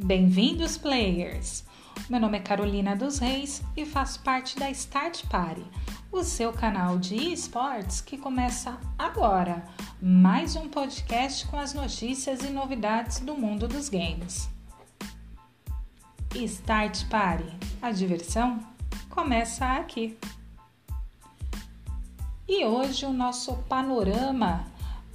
Bem-vindos, players! Meu nome é Carolina dos Reis e faço parte da Start Party, o seu canal de esportes que começa agora. Mais um podcast com as notícias e novidades do mundo dos games. Start Party, a diversão começa aqui. E hoje o nosso panorama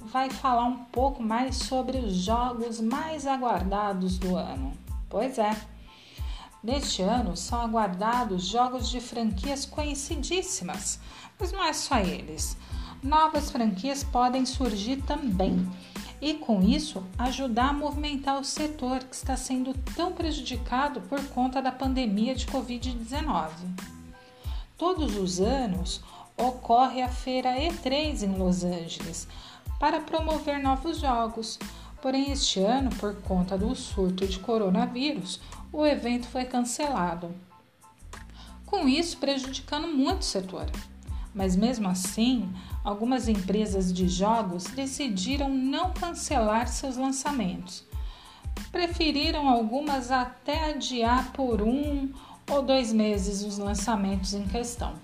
vai falar um pouco mais sobre os jogos mais aguardados do ano. Pois é, neste ano são aguardados jogos de franquias conhecidíssimas, mas não é só eles. Novas franquias podem surgir também e, com isso, ajudar a movimentar o setor que está sendo tão prejudicado por conta da pandemia de Covid-19. Todos os anos ocorre a Feira E3 em Los Angeles, para promover novos jogos. Porém, este ano, por conta do surto de coronavírus, o evento foi cancelado. Com isso, prejudicando muito o setor. Mas mesmo assim, algumas empresas de jogos decidiram não cancelar seus lançamentos. Preferiram algumas até adiar por um ou dois meses os lançamentos em questão.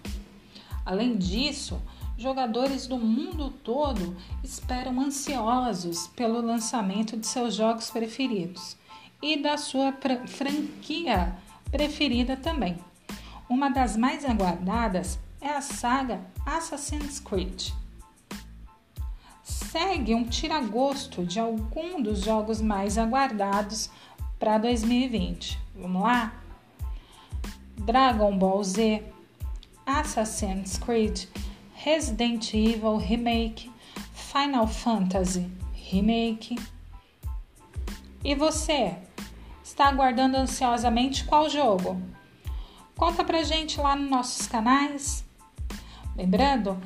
Além disso, jogadores do mundo todo esperam ansiosos pelo lançamento de seus jogos preferidos e da sua franquia preferida também. Uma das mais aguardadas é a saga Assassin's Creed. Segue um tiragosto de algum dos jogos mais aguardados para 2020. Vamos lá? Dragon Ball Z, Assassin's Creed Resident Evil Remake, Final Fantasy Remake. E você? Está aguardando ansiosamente qual jogo? Conta pra gente lá nos nossos canais. Lembrando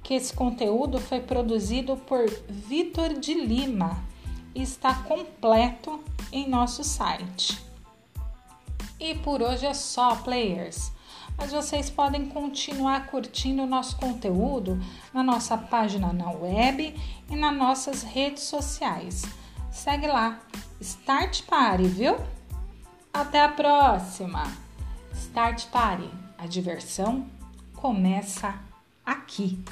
que esse conteúdo foi produzido por Vitor de Lima e está completo em nosso site. E por hoje é só, players mas vocês podem continuar curtindo o nosso conteúdo na nossa página na web e nas nossas redes sociais. Segue lá, Start Party, viu? Até a próxima! Start Party, a diversão começa aqui.